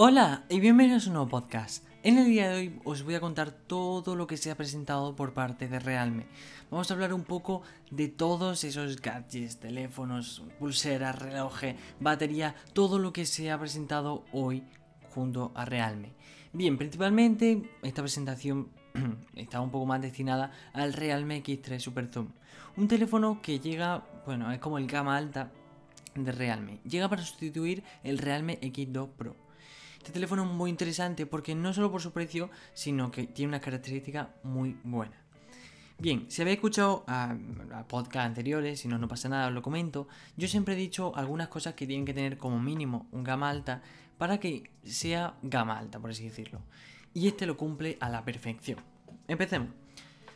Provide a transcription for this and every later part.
Hola y bienvenidos a un nuevo podcast. En el día de hoy os voy a contar todo lo que se ha presentado por parte de Realme. Vamos a hablar un poco de todos esos gadgets, teléfonos, pulseras, relojes, batería, todo lo que se ha presentado hoy junto a Realme. Bien, principalmente esta presentación está un poco más destinada al Realme X3 Super Zoom. Un teléfono que llega, bueno, es como el gama alta de Realme. Llega para sustituir el Realme X2 Pro. Este teléfono es muy interesante porque no solo por su precio, sino que tiene una característica muy buena. Bien, si habéis escuchado a, podcast anteriores, si no, no pasa nada, os lo comento. Yo siempre he dicho algunas cosas que tienen que tener como mínimo un gama alta para que sea gama alta, por así decirlo. Y este lo cumple a la perfección. Empecemos.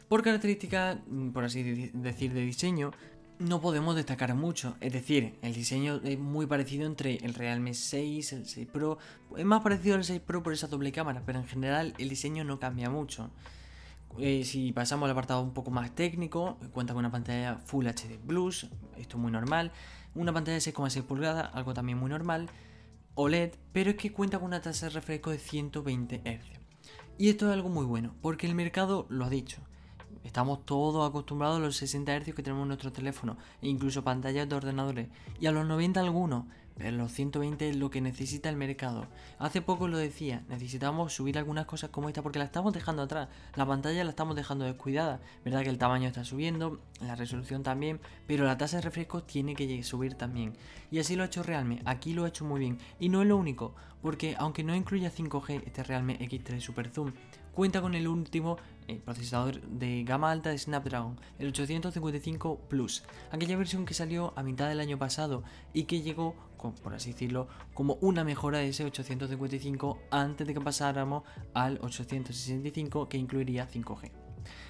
Por características, por así decir, de diseño, no podemos destacar mucho. Es decir, el diseño es muy parecido entre el Realme 6, el 6 Pro. Es más parecido al 6 Pro por esa doble cámara, pero en general el diseño no cambia mucho. Eh, si pasamos al apartado un poco más técnico, cuenta con una pantalla Full HD Plus, esto es muy normal. Una pantalla de 6,6 pulgadas, algo también muy normal. OLED, pero es que cuenta con una tasa de refresco de 120 Hz. Y esto es algo muy bueno, porque el mercado lo ha dicho. Estamos todos acostumbrados a los 60 Hz que tenemos en nuestro teléfono, e incluso pantallas de ordenadores, y a los 90 algunos, pero los 120 es lo que necesita el mercado. Hace poco lo decía, necesitamos subir algunas cosas como esta porque la estamos dejando atrás, la pantalla la estamos dejando descuidada, verdad que el tamaño está subiendo, la resolución también, pero la tasa de refresco tiene que subir también. Y así lo ha hecho Realme, aquí lo ha hecho muy bien, y no es lo único, porque aunque no incluya 5G, este Realme X3 Super Zoom cuenta con el último eh, procesador de gama alta de Snapdragon, el 855 Plus, aquella versión que salió a mitad del año pasado y que llegó, por así decirlo, como una mejora de ese 855 antes de que pasáramos al 865 que incluiría 5G.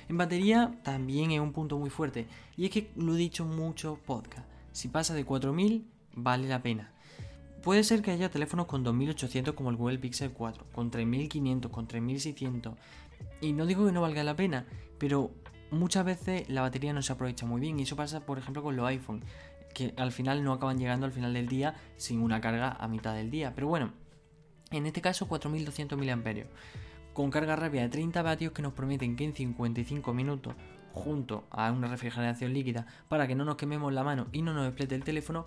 En batería también es un punto muy fuerte y es que lo he dicho mucho podcast, si pasa de 4000 vale la pena. Puede ser que haya teléfonos con 2800 como el Google Pixel 4, con 3500, con 3600. Y no digo que no valga la pena, pero muchas veces la batería no se aprovecha muy bien. Y eso pasa, por ejemplo, con los iPhone, que al final no acaban llegando al final del día sin una carga a mitad del día. Pero bueno, en este caso 4200 mAh. Con carga rápida de 30 vatios que nos prometen que en 55 minutos junto a una refrigeración líquida para que no nos quememos la mano y no nos explete el teléfono,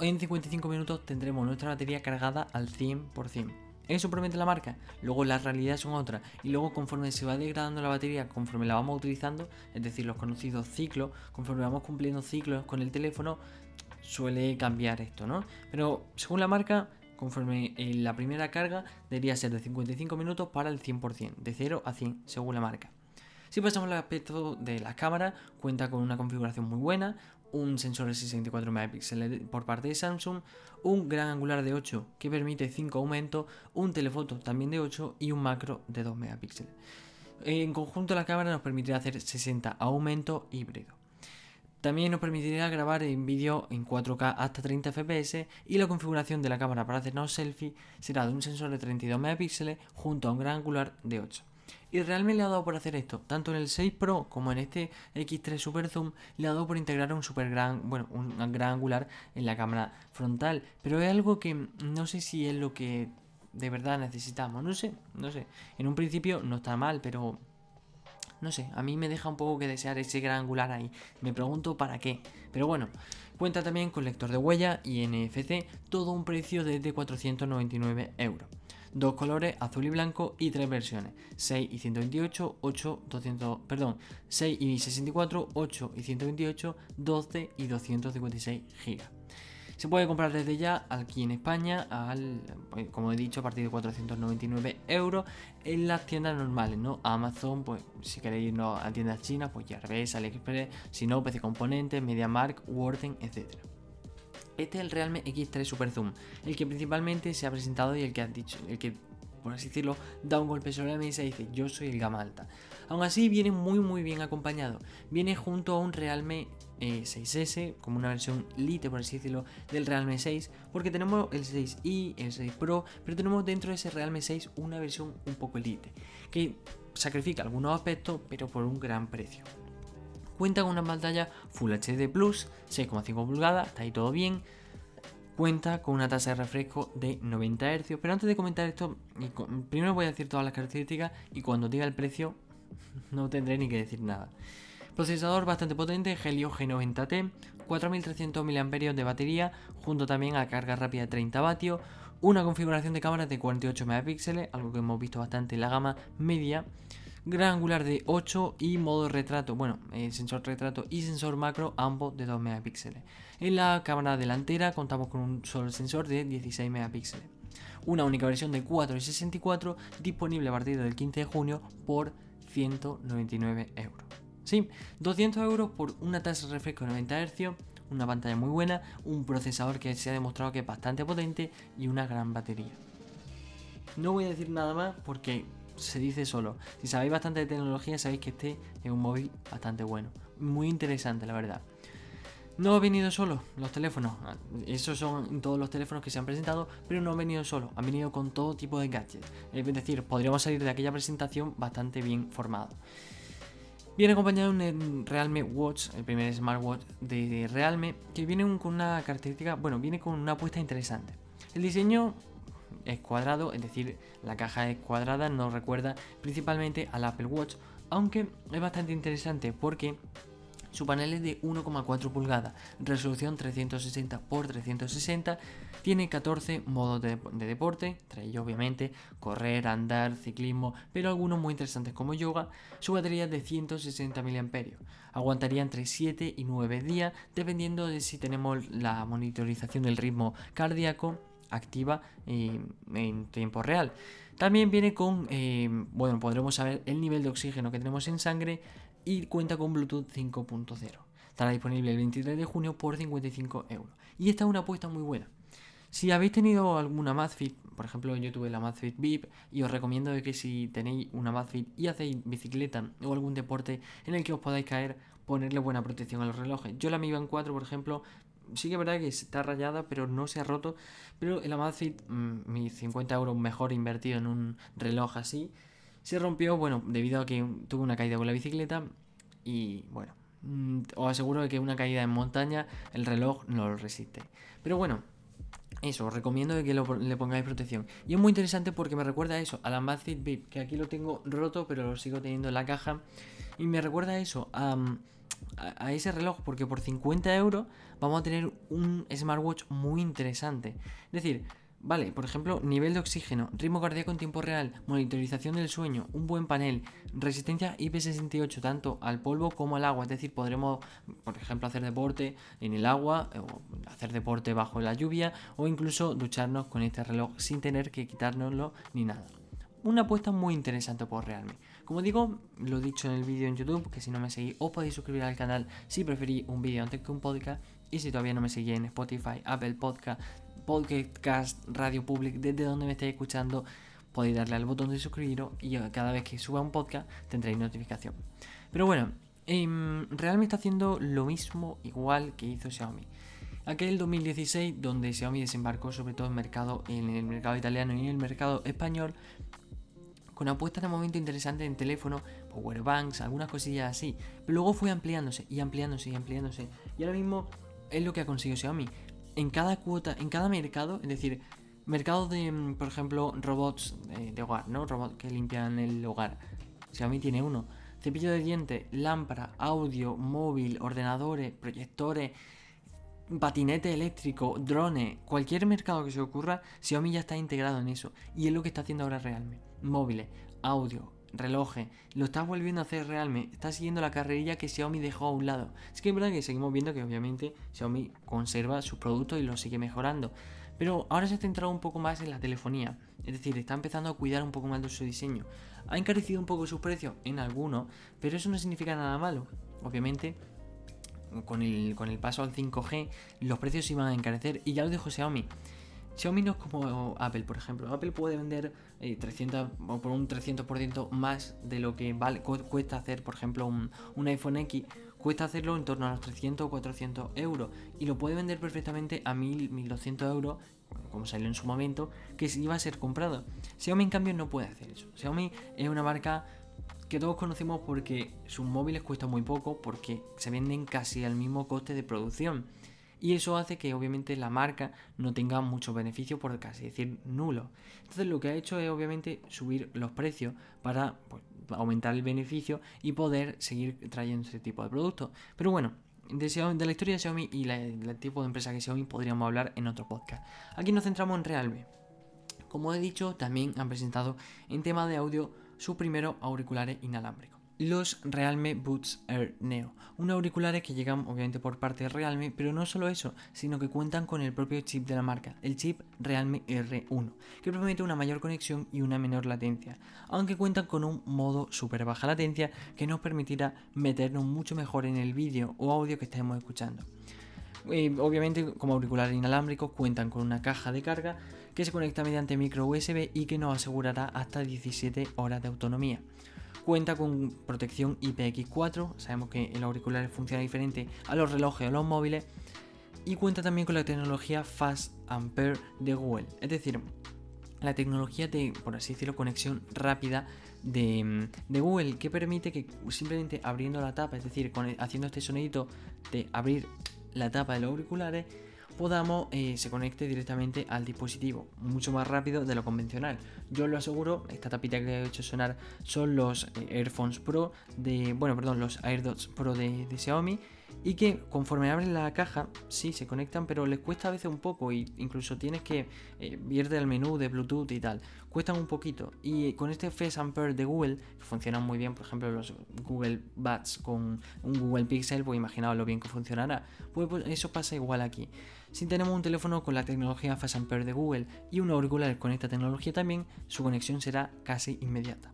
en 55 minutos tendremos nuestra batería cargada al 100%. Eso promete la marca, luego las realidades son otras y luego conforme se va degradando la batería, conforme la vamos utilizando, es decir, los conocidos ciclos, conforme vamos cumpliendo ciclos con el teléfono, suele cambiar esto, ¿no? Pero según la marca, conforme la primera carga debería ser de 55 minutos para el 100%, de 0 a 100 según la marca. Si pasamos al aspecto de las cámaras, cuenta con una configuración muy buena, un sensor de 64 megapíxeles por parte de Samsung, un gran angular de 8 que permite 5 aumentos, un telefoto también de 8 y un macro de 2 megapíxeles. En conjunto la cámara nos permitirá hacer 60 aumentos híbridos. También nos permitirá grabar en vídeo en 4K hasta 30 fps y la configuración de la cámara para hacernos selfie será de un sensor de 32 megapíxeles junto a un gran angular de 8. Y realmente le ha dado por hacer esto, tanto en el 6 Pro como en este X3 Super Zoom, le ha dado por integrar un super gran, bueno, un gran angular en la cámara frontal. Pero es algo que no sé si es lo que de verdad necesitamos. No sé, no sé. En un principio no está mal, pero no sé, a mí me deja un poco que desear ese gran angular ahí. Me pregunto para qué. Pero bueno, cuenta también con lector de huella y NFC, todo un precio de 499 euros dos colores, azul y blanco, y tres versiones, 6 y 128, 8, 200, perdón, 6 y 64, 8 y 128, 12 y 256 GB. Se puede comprar desde ya aquí en España, al, pues, como he dicho, a partir de 499 euros en las tiendas normales, ¿no? Amazon, pues si queréis irnos a tiendas chinas, pues ya revés, AliExpress, si no, PC Componentes, MediaMark, Warden, etcétera. Este es el Realme X3 Super Zoom, el que principalmente se ha presentado y el que ha dicho, el que por así decirlo, da un golpe sobre la mesa y dice yo soy el gama alta. Aún así viene muy muy bien acompañado. Viene junto a un Realme 6S, eh, como una versión Lite por así decirlo, del Realme 6, porque tenemos el 6i, el 6 Pro, pero tenemos dentro de ese Realme 6 una versión un poco Lite, que sacrifica algunos aspectos, pero por un gran precio. Cuenta con una pantalla Full HD Plus, 6,5 pulgadas, está ahí todo bien. cuenta con una tasa de refresco de 90 Hz. Pero antes de comentar esto, primero voy a decir todas las características y cuando diga el precio no tendré ni que decir nada. Procesador bastante potente, Helio G90T, 4300 mAh de batería, junto también a carga rápida de 30 vatios, una configuración de cámara de 48 megapíxeles, algo que hemos visto bastante en la gama media, gran angular de 8 y modo retrato, bueno, eh, sensor retrato y sensor macro, ambos de 2 megapíxeles. En la cámara delantera contamos con un solo sensor de 16 megapíxeles. Una única versión de 4 y 64 disponible a partir del 15 de junio por 199 euros. Sí, 200 euros por una tasa de refresco de 90 Hz, una pantalla muy buena, un procesador que se ha demostrado que es bastante potente y una gran batería. No voy a decir nada más porque se dice solo. Si sabéis bastante de tecnología, sabéis que este es un móvil bastante bueno. Muy interesante, la verdad. No ha venido solo los teléfonos. Esos son todos los teléfonos que se han presentado, pero no ha venido solo. Han venido con todo tipo de gadgets. Es decir, podríamos salir de aquella presentación bastante bien formado. Viene acompañado de un Realme Watch, el primer smartwatch de Realme, que viene con una característica, bueno, viene con una apuesta interesante. El diseño es cuadrado, es decir, la caja es cuadrada, nos recuerda principalmente al Apple Watch, aunque es bastante interesante porque su panel es de 1,4 pulgadas, resolución 360 x 360, tiene 14 modos de, deporte, entre obviamente correr, andar, ciclismo, pero algunos muy interesantes como yoga. Su batería es de 160 mAh, aguantaría entre 7 y 9 días dependiendo de si tenemos la monitorización del ritmo cardíaco activa en tiempo real. También viene con, eh, bueno, podremos saber el nivel de oxígeno que tenemos en sangre y cuenta con Bluetooth 5.0. Estará disponible el 23 de junio por 55 euros. Y esta es una apuesta muy buena. Si habéis tenido alguna Madfit, por ejemplo yo tuve la Madfit VIP y os recomiendo que si tenéis una Madfit y hacéis bicicleta o algún deporte en el que os podáis caer, ponerle buena protección a los relojes. Yo la Mi Band 4, por ejemplo, sí que es verdad que está rayada, pero no se ha roto. Pero el Amazfit, mm, mis 50 euros mejor invertido en un reloj así, se rompió, bueno, debido a que tuve una caída con la bicicleta. Y bueno, mm, os aseguro de que una caída en montaña, el reloj no lo resiste. Pero bueno, eso, os recomiendo que le pongáis protección. Y es muy interesante porque me recuerda a eso, al Amazfit VIP, que aquí lo tengo roto, pero lo sigo teniendo en la caja. Y me recuerda a eso, a ese reloj porque por 50 euros vamos a tener un smartwatch muy interesante. Es decir, Vale, por ejemplo, nivel de oxígeno, ritmo cardíaco en tiempo real, monitorización del sueño, un buen panel, resistencia IP68 tanto al polvo como al agua, es decir, podremos, por ejemplo, hacer deporte en el agua, o hacer deporte bajo la lluvia, o incluso ducharnos con este reloj sin tener que quitárnoslo ni nada. Una apuesta muy interesante por Realme. Como digo, lo he dicho en el vídeo en YouTube, que si no me seguís os podéis suscribir al canal si preferís un vídeo antes que un podcast. Y si todavía no me seguís en Spotify, Apple Podcast, Podcast, Radio Public, desde donde me estéis escuchando, podéis darle al botón de suscribiros y cada vez que suba un podcast tendréis notificación. Pero bueno, eh, Realme está haciendo lo mismo igual que hizo Xiaomi. Aquel 2016 donde Xiaomi desembarcó sobre todo en, el mercado italiano y en el mercado español con apuestas de momento interesantes en teléfono, powerbanks, algunas cosillas así. Pero luego fue ampliándose y ampliándose y ampliándose. Y ahora mismo es lo que ha conseguido Xiaomi. En cada cuota, en cada mercado, es decir, mercado de, mm, por ejemplo, robots de, hogar, ¿no? Robots que limpian el hogar. Xiaomi tiene uno. Cepillo de dientes, lámpara, audio, móvil, ordenadores, proyectores, patinete eléctrico, drones, cualquier mercado que se ocurra, Xiaomi ya está integrado en eso. Y es lo que está haciendo ahora realmente móviles, audio, relojes, lo está volviendo a hacer realmente. Está siguiendo la carrerilla que Xiaomi dejó a un lado. Es que es verdad que seguimos viendo que obviamente Xiaomi conserva sus productos y los sigue mejorando. Pero ahora se ha centrado un poco más en la telefonía. Es decir, está empezando a cuidar un poco más de su diseño. Ha encarecido un poco sus precios en algunos, pero eso no significa nada malo. Obviamente, con el, con el paso al 5G, los precios iban a encarecer. Y ya lo dijo Xiaomi. Xiaomi no es como Apple, por ejemplo. Apple puede vender 300 eh, por un 300% más de lo que cuesta hacer, por ejemplo, un, iPhone X. Cuesta hacerlo en torno a los 300 o 400 euros. Y lo puede vender perfectamente a 1000, 1200 euros, como salió en su momento, que iba a ser comprado. Xiaomi, en cambio, no puede hacer eso. Xiaomi es una marca que todos conocemos porque sus móviles cuestan muy poco, porque se venden casi al mismo coste de producción. Y eso hace que obviamente la marca no tenga mucho beneficio, por casi decir nulo. Entonces lo que ha hecho es obviamente subir los precios para pues, aumentar el beneficio y poder seguir trayendo este tipo de productos. Pero bueno, de, la historia de Xiaomi y el tipo de empresa que Xiaomi podríamos hablar en otro podcast. Aquí nos centramos en Realme. Como he dicho, también han presentado en tema de audio sus primeros auriculares inalámbricos los Realme Boots Air Neo, unos auriculares que llegan obviamente por parte de Realme, pero no solo eso, sino que cuentan con el propio chip de la marca, el chip Realme R1, que permite una mayor conexión y una menor latencia, aunque cuentan con un modo super baja latencia que nos permitirá meternos mucho mejor en el vídeo o audio que estemos escuchando. Obviamente como auriculares inalámbricos cuentan con una caja de carga que se conecta mediante micro USB y que nos asegurará hasta 17 horas de autonomía. Cuenta con protección IPX4, sabemos que el auricular funciona diferente a los relojes o los móviles. Y cuenta también con la tecnología Fast Ampere de Google, es decir, la tecnología de, por así decirlo, conexión rápida de, Google, que permite que simplemente abriendo la tapa, es decir, haciendo este sonidito de abrir la tapa de los auriculares, podamos eh, se conecte directamente al dispositivo, mucho más rápido de lo convencional. Yo lo aseguro, esta tapita que he hecho sonar son los eh, Airphones Pro de, bueno, perdón, los AirDots Pro de Xiaomi y que conforme abren la caja, sí, se conectan, pero les cuesta a veces un poco y incluso tienes que eh, ir del menú de Bluetooth y tal, cuestan un poquito. Y con este Face Ampere de Google, que funcionan muy bien, por ejemplo, los Google Buds con un Google Pixel, pues imaginaos lo bien que funcionará. Pues, pues, eso pasa igual aquí. Si tenemos un teléfono con la tecnología Face Ampere de Google y un auricular con esta tecnología también, su conexión será casi inmediata.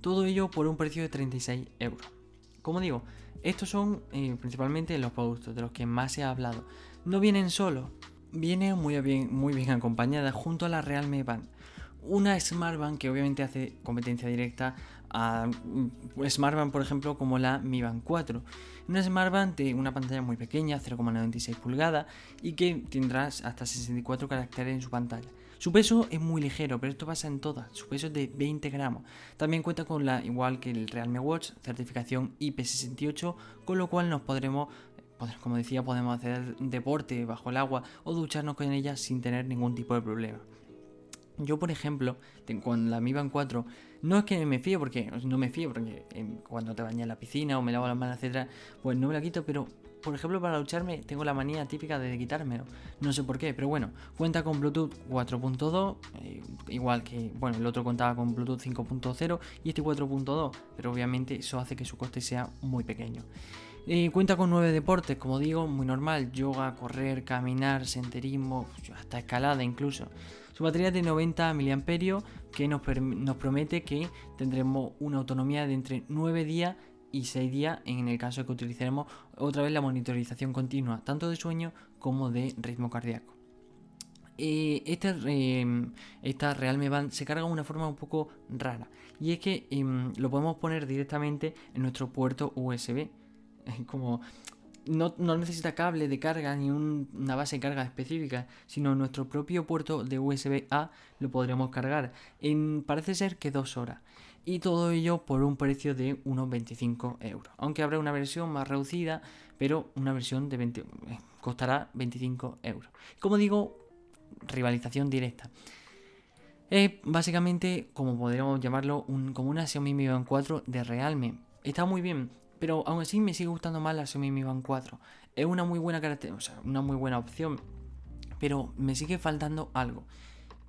Todo ello por un precio de 36 euros. Como digo, estos son eh, principalmente los productos de los que más ha hablado. No vienen solos, vienen muy bien, acompañadas junto a la Realme Band. Una Smart Band que obviamente hace competencia directa a mm, Smart Band, por ejemplo, como la Mi Band 4. Una Smart Band de una pantalla muy pequeña, 0,96 pulgadas, y que tendrá hasta 64 caracteres en su pantalla. Su peso es muy ligero, pero esto pasa en todas. Su peso es de 20 gramos. También cuenta con la, igual que el Realme Watch, certificación IP68, con lo cual nos podremos como decía, podemos hacer deporte bajo el agua o ducharnos con ella sin tener ningún tipo de problema. Yo, por ejemplo, con la Mi Band 4, no es que me fíe, porque no me fío, porque cuando te bañas en la piscina o me lavo las manos, etcétera, pues no me la quito, pero por ejemplo, para ducharme tengo la manía típica de quitármelo. No sé por qué, pero bueno, cuenta con Bluetooth 4.2, eh, igual que, bueno, el otro contaba con Bluetooth 5.0 y este 4.2, pero obviamente eso hace que su coste sea muy pequeño. Eh, cuenta con nueve deportes, como digo, muy normal, yoga, correr, caminar, senderismo, hasta escalada incluso. Su batería es de 90 mAh que nos, nos promete que tendremos una autonomía de entre 9 días y 6 días en el caso de que utilicemos otra vez la monitorización continua, tanto de sueño como de ritmo cardíaco. Eh, este, em, esta Realme Band se carga de una forma un poco rara y es que em, lo podemos poner directamente en nuestro puerto USB. Como no, necesita cable de carga ni una base de carga específica, sino nuestro propio puerto de USB A lo podremos cargar en parece ser que dos horas y todo ello por un precio de unos 25 euros. Aunque habrá una versión más reducida, pero una versión de 20, eh, costará 25 euros. Como digo, rivalización directa. Es básicamente, como podríamos llamarlo, un, como una Xiaomi Mi Band 4 de Realme. Está muy bien, pero aún así me sigue gustando más la Xiaomi Mi Band 4. Es una muy buena o sea, una muy buena opción, pero me sigue faltando algo.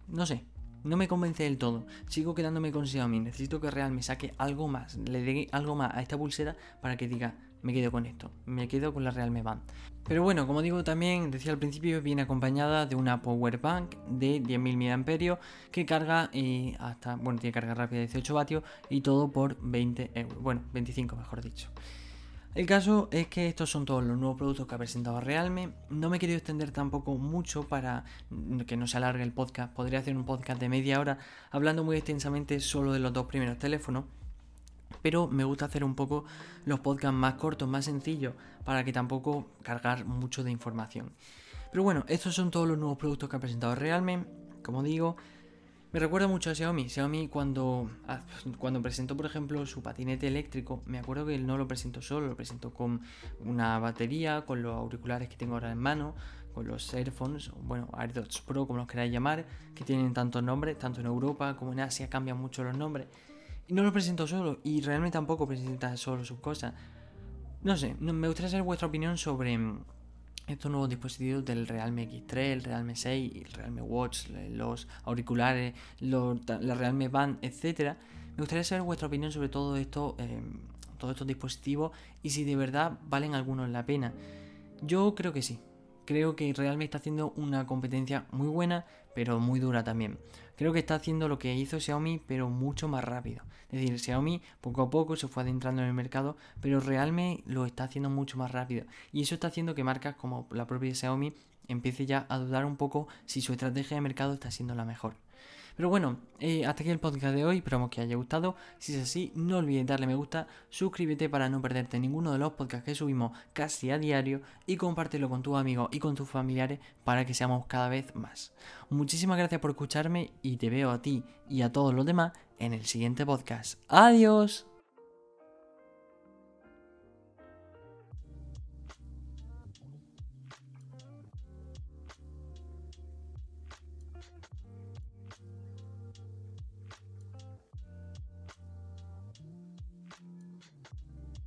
No sé, no me convence del todo. Sigo quedándome con Xiaomi. Necesito que Real me saque algo más. Le dé algo más a esta pulsera para que diga, me quedo con esto. Me quedo con la Realme Band. Pero bueno, como digo también, decía al principio, viene acompañada de una Power Bank de 10.000 mAh que carga eh, hasta, bueno, tiene carga rápida de 18 vatios y todo por 20 euros. Bueno, 25 mejor dicho. El caso es que estos son todos los nuevos productos que ha presentado Realme. No me he querido extender tampoco mucho para que no se alargue el podcast. Podría hacer un podcast de media hora hablando muy extensamente solo de los dos primeros teléfonos. Pero me gusta hacer un poco los podcasts más cortos, más sencillos, para que tampoco cargar mucho de información. Pero bueno, estos son todos los nuevos productos que ha presentado Realme. Como digo, Me recuerda mucho a Xiaomi. Xiaomi cuando, ah, cuando presentó, por ejemplo, su patinete eléctrico, me acuerdo que él no lo presentó solo, lo presentó con una batería, con los auriculares que tengo ahora en mano, con los Airphones, bueno, AirDots Pro, como los queráis llamar, que tienen tantos nombres, tanto en Europa como en Asia cambian mucho los nombres. Y no lo presentó solo, y realmente tampoco presenta solo sus cosas. No sé, me gustaría saber vuestra opinión sobre estos nuevos dispositivos del Realme X3, el Realme 6, el Realme Watch, los auriculares, la Realme Band, etcétera. Me gustaría saber vuestra opinión sobre todo esto, eh, todos estos dispositivos y si de verdad valen algunos la pena. Yo creo que sí. Creo que Realme está haciendo una competencia muy buena, pero muy dura también. Creo que está haciendo lo que hizo Xiaomi, pero mucho más rápido. Es decir, Xiaomi poco a poco se fue adentrando en el mercado, pero Realme lo está haciendo mucho más rápido. Y eso está haciendo que marcas como la propia Xiaomi empiece ya a dudar un poco si su estrategia de mercado está siendo la mejor. Pero bueno, eh, hasta aquí el podcast de hoy, esperamos que haya gustado. Si es así, no olvides darle me gusta, suscríbete para no perderte ninguno de los podcasts que subimos casi a diario y compártelo con tus amigos y con tus familiares para que seamos cada vez más. Muchísimas gracias por escucharme y te veo a ti y a todos los demás en el siguiente podcast. Adiós.